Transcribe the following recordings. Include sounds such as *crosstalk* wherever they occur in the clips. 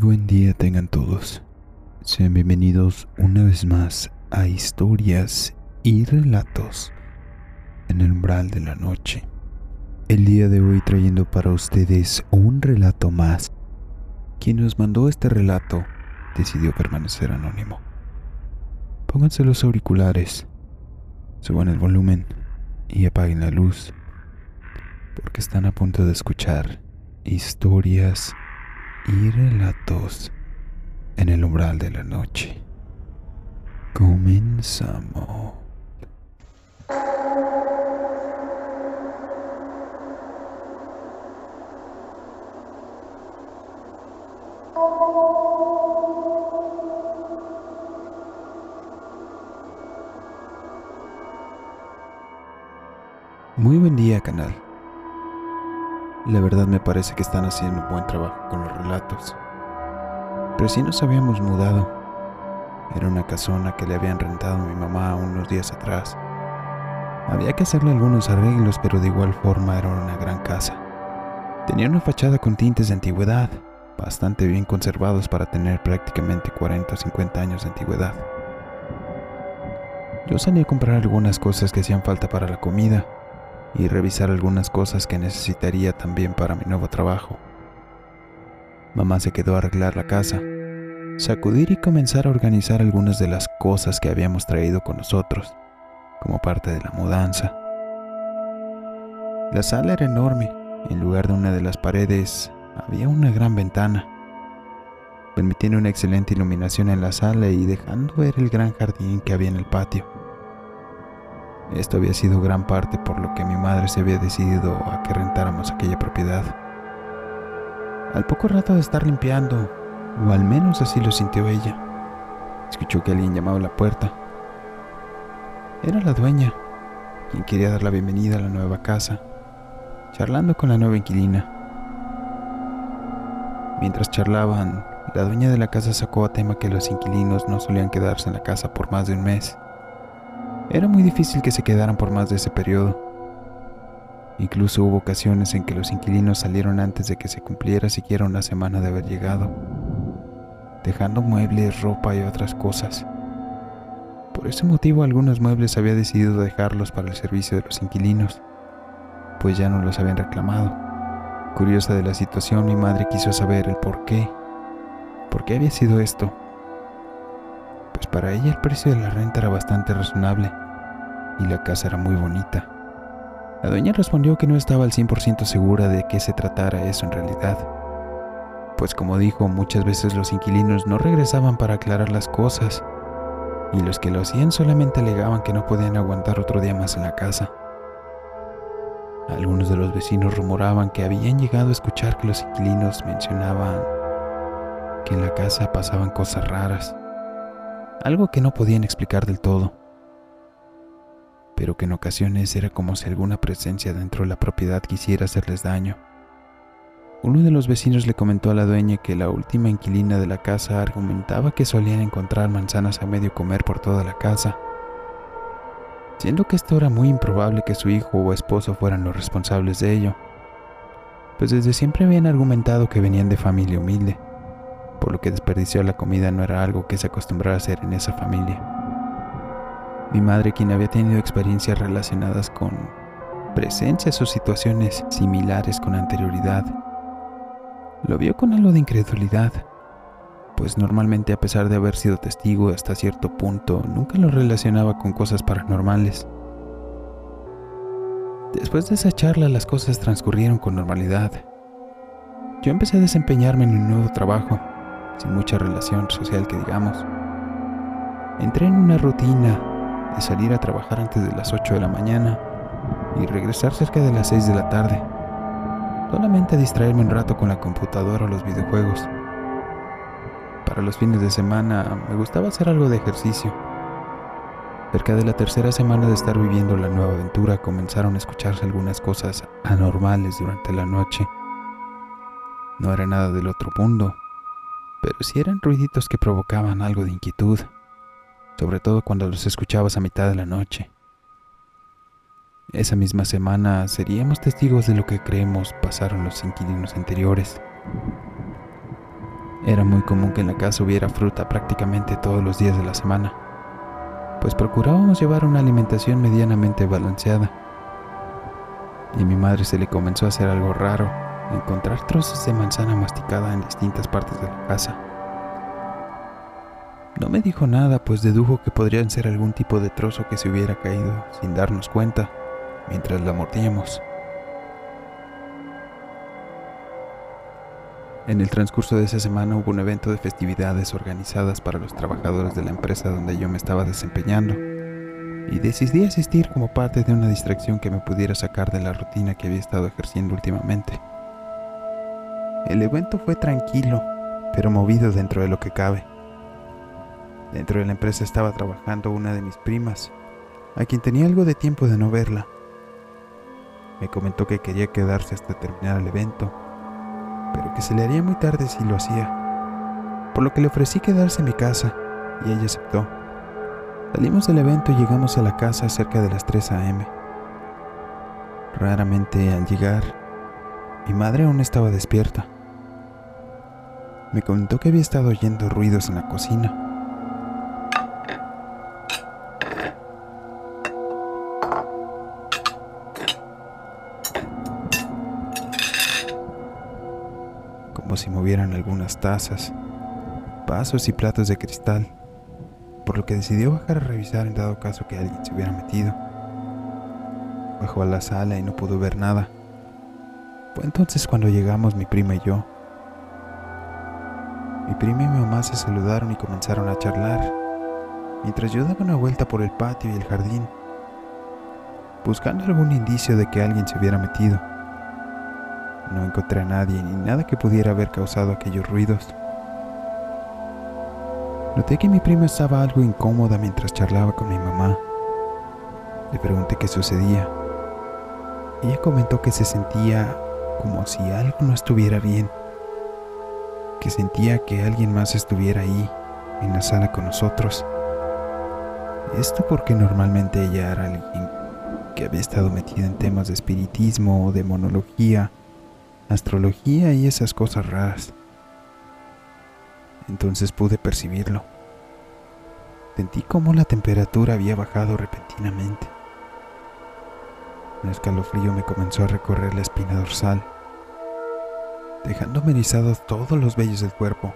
Buen día tengan todos. Sean bienvenidos una vez más a historias y relatos en el umbral de la noche. El día de hoy trayendo para ustedes un relato más. Quien nos mandó este relato decidió permanecer anónimo. Pónganse los auriculares, suban el volumen y apaguen la luz, porque están a punto de escuchar historias y relatos en el umbral de la noche. Comenzamos. Muy buen día, canal. La verdad me parece que están haciendo un buen trabajo con los relatos. Recién nos habíamos mudado. Era una casona que le habían rentado a mi mamá unos días atrás. Había que hacerle algunos arreglos, pero de igual forma era una gran casa. Tenía una fachada con tintes de antigüedad, bastante bien conservados para tener prácticamente 40 o 50 años de antigüedad. Yo salí a comprar algunas cosas que hacían falta para la comida y revisar algunas cosas que necesitaría también para mi nuevo trabajo. Mamá se quedó a arreglar la casa, sacudir y comenzar a organizar algunas de las cosas que habíamos traído con nosotros, como parte de la mudanza. La sala era enorme, en lugar de una de las paredes había una gran ventana, permitiendo una excelente iluminación en la sala y dejando ver el gran jardín que había en el patio. Esto había sido gran parte por lo que mi madre se había decidido a que rentáramos aquella propiedad. Al poco rato de estar limpiando, o al menos así lo sintió ella, escuchó que alguien llamaba a la puerta. Era la dueña, quien quería dar la bienvenida a la nueva casa, charlando con la nueva inquilina. Mientras charlaban, la dueña de la casa sacó a tema que los inquilinos no solían quedarse en la casa por más de un mes era muy difícil que se quedaran por más de ese periodo. Incluso hubo ocasiones en que los inquilinos salieron antes de que se cumpliera siquiera una semana de haber llegado, dejando muebles, ropa y otras cosas. Por ese motivo algunos muebles había decidido dejarlos para el servicio de los inquilinos, pues ya no los habían reclamado. Curiosa de la situación, mi madre quiso saber el por qué. ¿Por qué había sido esto? Pues para ella el precio de la renta era bastante razonable y la casa era muy bonita. La dueña respondió que no estaba al 100% segura de qué se tratara eso en realidad, pues como dijo, muchas veces los inquilinos no regresaban para aclarar las cosas y los que lo hacían solamente alegaban que no podían aguantar otro día más en la casa. Algunos de los vecinos rumoraban que habían llegado a escuchar que los inquilinos mencionaban que en la casa pasaban cosas raras algo que no podían explicar del todo, pero que en ocasiones era como si alguna presencia dentro de la propiedad quisiera hacerles daño. Uno de los vecinos le comentó a la dueña que la última inquilina de la casa argumentaba que solían encontrar manzanas a medio comer por toda la casa, siendo que esto era muy improbable que su hijo o esposo fueran los responsables de ello, pues desde siempre habían argumentado que venían de familia humilde por lo que desperdiciar la comida no era algo que se acostumbrara a hacer en esa familia. Mi madre, quien había tenido experiencias relacionadas con presencias o situaciones similares con anterioridad, lo vio con algo de incredulidad, pues normalmente a pesar de haber sido testigo hasta cierto punto, nunca lo relacionaba con cosas paranormales. Después de esa charla las cosas transcurrieron con normalidad. Yo empecé a desempeñarme en un nuevo trabajo sin mucha relación social que digamos. Entré en una rutina de salir a trabajar antes de las 8 de la mañana y regresar cerca de las 6 de la tarde, solamente a distraerme un rato con la computadora o los videojuegos. Para los fines de semana me gustaba hacer algo de ejercicio. Cerca de la tercera semana de estar viviendo la nueva aventura comenzaron a escucharse algunas cosas anormales durante la noche. No era nada del otro mundo, pero sí eran ruiditos que provocaban algo de inquietud, sobre todo cuando los escuchabas a mitad de la noche. Esa misma semana seríamos testigos de lo que creemos pasaron los inquilinos anteriores. Era muy común que en la casa hubiera fruta prácticamente todos los días de la semana, pues procurábamos llevar una alimentación medianamente balanceada. Y mi madre se le comenzó a hacer algo raro, encontrar trozos de manzana masticada en distintas partes de la casa. No me dijo nada, pues dedujo que podrían ser algún tipo de trozo que se hubiera caído sin darnos cuenta mientras la mordíamos. En el transcurso de esa semana hubo un evento de festividades organizadas para los trabajadores de la empresa donde yo me estaba desempeñando, y decidí asistir como parte de una distracción que me pudiera sacar de la rutina que había estado ejerciendo últimamente. El evento fue tranquilo, pero movido dentro de lo que cabe. Dentro de la empresa estaba trabajando una de mis primas, a quien tenía algo de tiempo de no verla. Me comentó que quería quedarse hasta terminar el evento pero que se le haría muy tarde si lo hacía, por lo que le ofrecí quedarse en mi casa y ella aceptó. Salimos del evento y llegamos a la casa cerca de las 3 a.m. Raramente al llegar, mi madre aún estaba despierta. Me comentó que había estado oyendo ruidos en la cocina si movieran algunas tazas, vasos y platos de cristal, por lo que decidió bajar a revisar en dado caso que alguien se hubiera metido. Bajó a la sala y no pudo ver nada. Fue entonces cuando llegamos mi prima y yo. Mi prima y mi mamá se saludaron y comenzaron a charlar, mientras yo daba una vuelta por el patio y el jardín, buscando algún indicio de que alguien se hubiera metido. No encontré a nadie ni nada que pudiera haber causado aquellos ruidos. Noté que mi prima estaba algo incómoda mientras charlaba con mi mamá. Le pregunté qué sucedía. Ella comentó que se sentía como si algo no estuviera bien, que sentía que alguien más estuviera ahí, en la sala con nosotros. Esto porque normalmente ella era alguien que había estado metida en temas de espiritismo o demonología astrología y esas cosas raras. Entonces pude percibirlo. Sentí como la temperatura había bajado repentinamente. Un escalofrío me comenzó a recorrer la espina dorsal, dejándome erizados todos los vellos del cuerpo.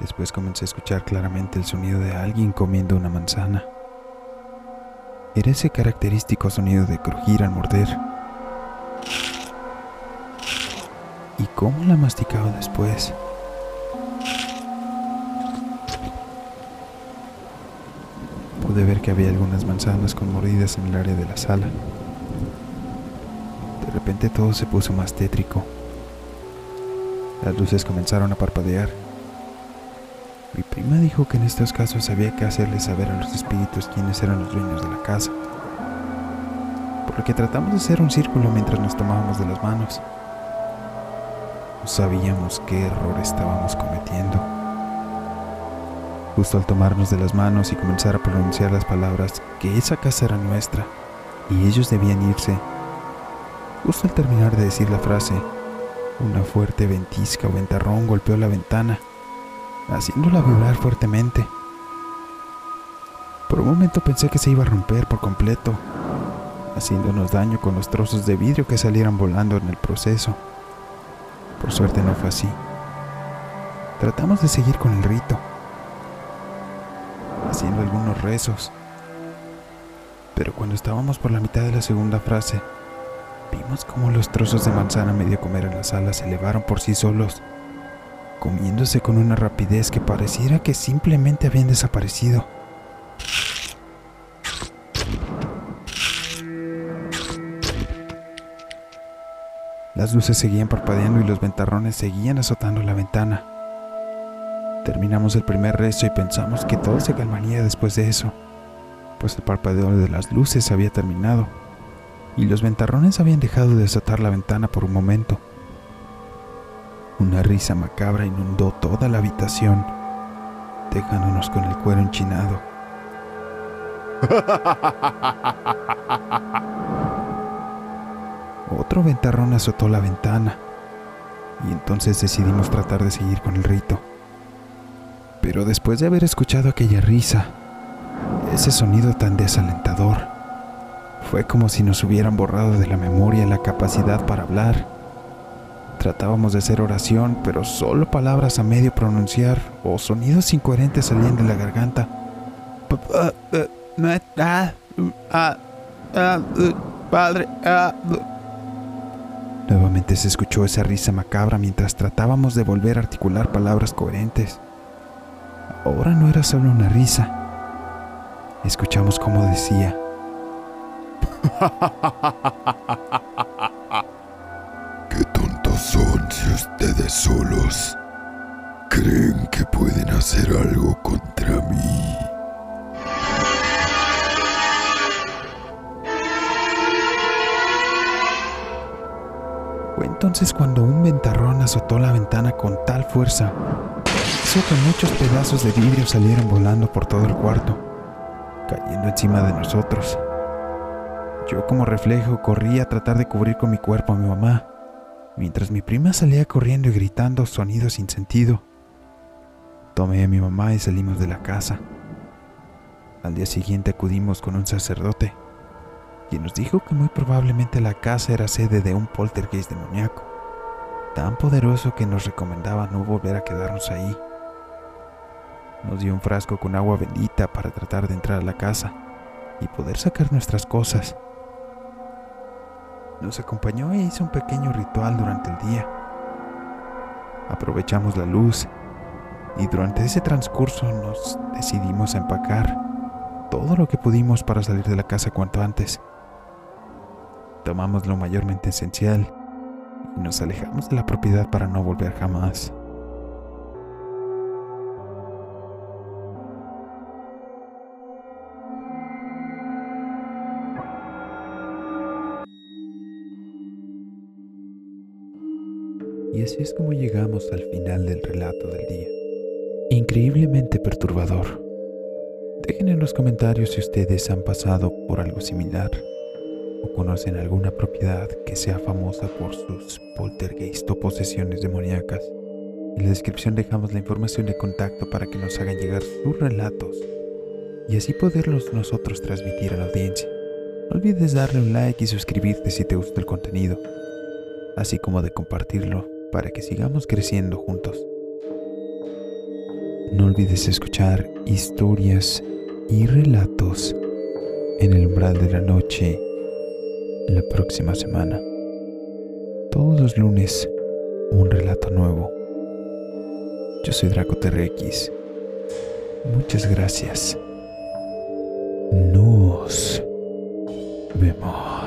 Después comencé a escuchar claramente el sonido de alguien comiendo una manzana. Era ese característico sonido de crujir al morder. y cómo la masticaba después. Pude ver que había algunas manzanas con mordidas en el área de la sala. De repente todo se puso más tétrico. Las luces comenzaron a parpadear. Mi prima dijo que en estos casos había que hacerle saber a los espíritus quiénes eran los dueños de la casa. Por lo que tratamos de hacer un círculo mientras nos tomábamos de las manos. No sabíamos qué error estábamos cometiendo. Justo al tomarnos de las manos y comenzar a pronunciar las palabras que esa casa era nuestra y ellos debían irse, justo al terminar de decir la frase, una fuerte ventisca o ventarrón golpeó la ventana, haciéndola vibrar fuertemente. Por un momento pensé que se iba a romper por completo, haciéndonos daño con los trozos de vidrio que salieran volando en el proceso. Por suerte no fue así. Tratamos de seguir con el rito, haciendo algunos rezos. Pero cuando estábamos por la mitad de la segunda frase, vimos como los trozos de manzana medio comer en la sala se elevaron por sí solos, comiéndose con una rapidez que pareciera que simplemente habían desaparecido. Las luces seguían parpadeando y los ventarrones seguían azotando la ventana. Terminamos el primer rezo y pensamos que todo se calmaría después de eso, pues el parpadeo de las luces había terminado y los ventarrones habían dejado de azotar la ventana por un momento. Una risa macabra inundó toda la habitación, dejándonos con el cuero enchinado. *laughs* Otro ventarrón azotó la ventana y entonces decidimos tratar de seguir con el rito, Pero después de haber escuchado aquella risa, ese sonido tan desalentador, fue como si nos hubieran borrado de la memoria la capacidad para hablar. Tratábamos de hacer oración, pero solo palabras a medio pronunciar o sonidos incoherentes salían de la garganta. Padre. Nuevamente se escuchó esa risa macabra mientras tratábamos de volver a articular palabras coherentes. Ahora no era solo una risa. Escuchamos cómo decía. *laughs* Qué tontos son si ustedes solos creen que pueden hacer algo contra mí. Fue entonces cuando un ventarrón azotó la ventana con tal fuerza, que muchos pedazos de vidrio salieran volando por todo el cuarto, cayendo encima de nosotros. Yo como reflejo corrí a tratar de cubrir con mi cuerpo a mi mamá, mientras mi prima salía corriendo y gritando sonidos sin sentido. Tomé a mi mamá y salimos de la casa. Al día siguiente acudimos con un sacerdote, quien nos dijo que muy probablemente la casa era sede de un poltergeist demoníaco, tan poderoso que nos recomendaba no volver a quedarnos ahí. Nos dio un frasco con agua bendita para tratar de entrar a la casa y poder sacar nuestras cosas. Nos acompañó e hizo un pequeño ritual durante el día. Aprovechamos la luz y durante ese transcurso nos decidimos a empacar todo lo que pudimos para salir de la casa cuanto antes. Tomamos lo mayormente esencial y nos alejamos de la propiedad para no volver jamás. Y así es como llegamos al final del relato del día. Increíblemente perturbador. Dejen en los comentarios si ustedes han pasado por algo similar o conocen alguna propiedad que sea famosa por sus poltergeist o posesiones demoníacas. En la descripción dejamos la información de contacto para que nos hagan llegar sus relatos y así poderlos nosotros transmitir a la audiencia. No olvides darle un like y suscribirte si te gusta el contenido, así como de compartirlo para que sigamos creciendo juntos. No olvides escuchar historias y relatos en el umbral de la noche la próxima semana. Todos los lunes, un relato nuevo. Yo soy Draco TRX. Muchas gracias. Nos vemos.